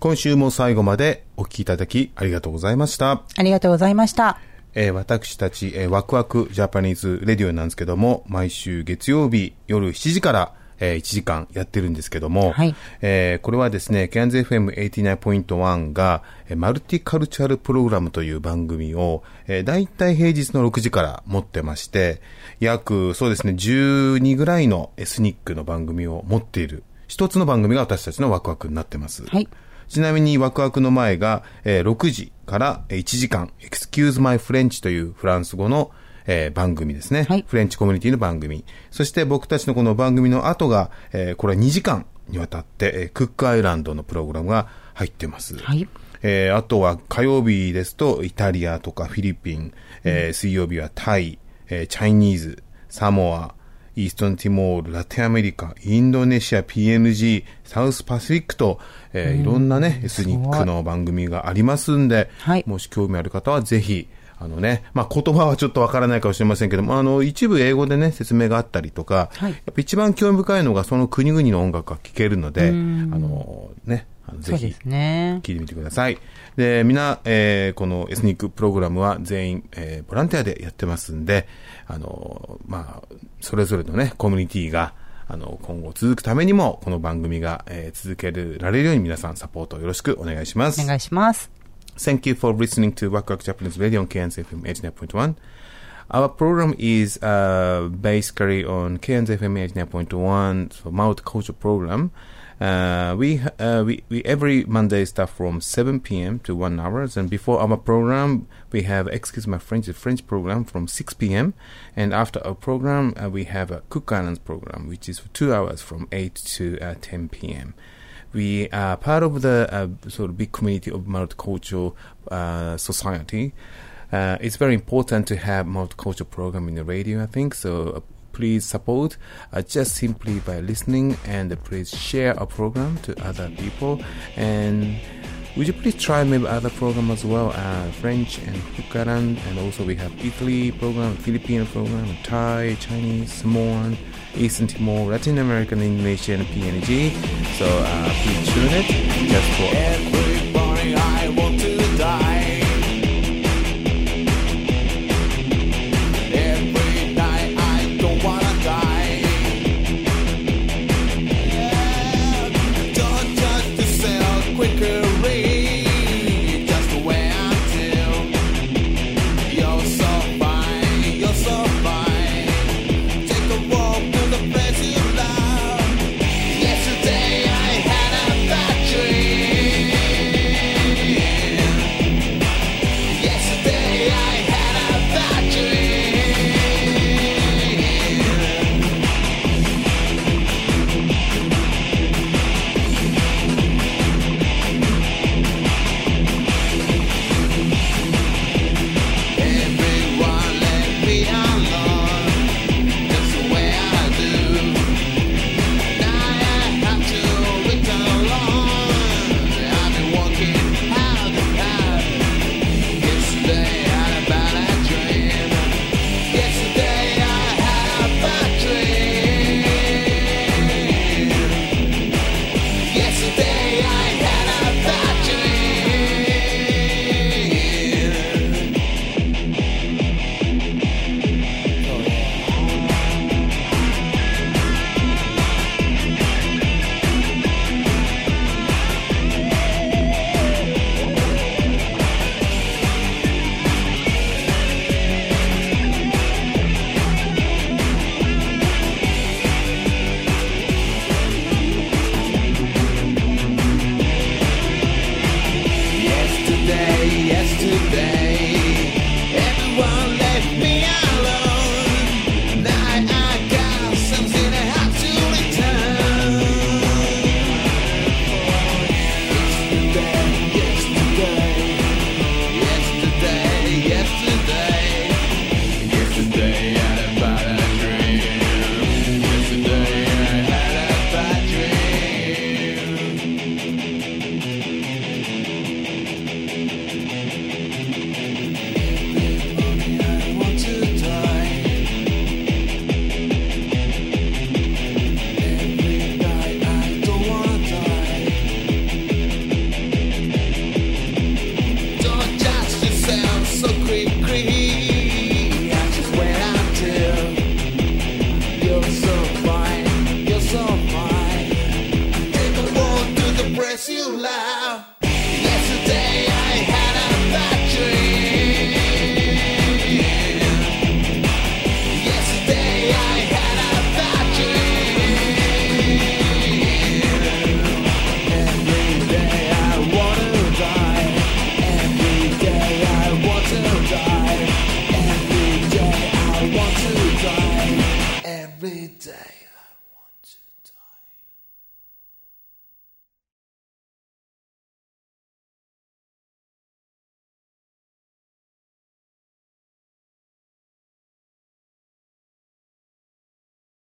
今週も最後までお聞きいただきありがとうございました。ありがとうございました。えー私たち、えーワクワクジャパニーズレディオなんですけども、毎週月曜日夜7時から、えー1時間やってるんですけども、はいえーこれはですね、キャンズ FM89.1 が、えーマルティカルチャルプログラムという番組を、えー、大体平日の6時から持ってまして、約、そうですね、12ぐらいのエスニックの番組を持っている、一つの番組が私たちのワクワクになってます。はい。ちなみにワクワクの前が、えー6時から1時間、Excuse My French というフランス語の、えー番組ですね、フレンチコミュニティの番組。そして僕たちのこの番組の後が、えーこれは2時間にわたって、えークックアイランドのプログラムが入ってます。はい。えーあとは火曜日ですと、イタリアとかフィリピン、えー水曜日はタイ、えーチャイニーズ、サモア、イーストンティモール、ラテンアメリカ、インドネシア、PNG、サウスパシフィックと、えーいろんなね、エスニックの番組がありますんで、もし興味ある方はぜひ、あのね、まあ、言葉はちょっとわからないかもしれませんけども、あの、一部英語でね、説明があったりとか、やっぱ一番興味深いのがその国々の音楽が聴けるので、あうんの、ね、ぜひそうですね。聞いてみてください。で、みんな、えーこのエスニックプログラムは全員、えーボランティアでやってますんで、あの、まあ、それぞれのね、コミュニティが、あの、今後続くためにも、この番組が、えー続けられるように皆さんサポートよろしくお願いします。お願いします。Thank you for listening to Waku Waku Japanese Radio on KNZ FM 89.1. Our program is uh, basically on KNZ FM 89.1 for multicultural program. Uh, we, uh, we we every Monday start from 7 p.m. to 1 hours, and before our program we have excuse my French a French program from 6 p.m. and after our program uh, we have a Cook Islands program which is for two hours from 8 to uh, 10 p.m we are part of the uh, sort of big community of multicultural uh, society. Uh, it's very important to have multicultural program in the radio, I think. So please support uh, just simply by listening and uh, please share our program to other people. And would you please try maybe other program as well, uh, French and Hukkaran, and also we have Italy program, Filipino program, Thai, Chinese, Samoan, Eastern Timor, Latin American, Indonesian, PNG. So uh, please tune it just for Everybody,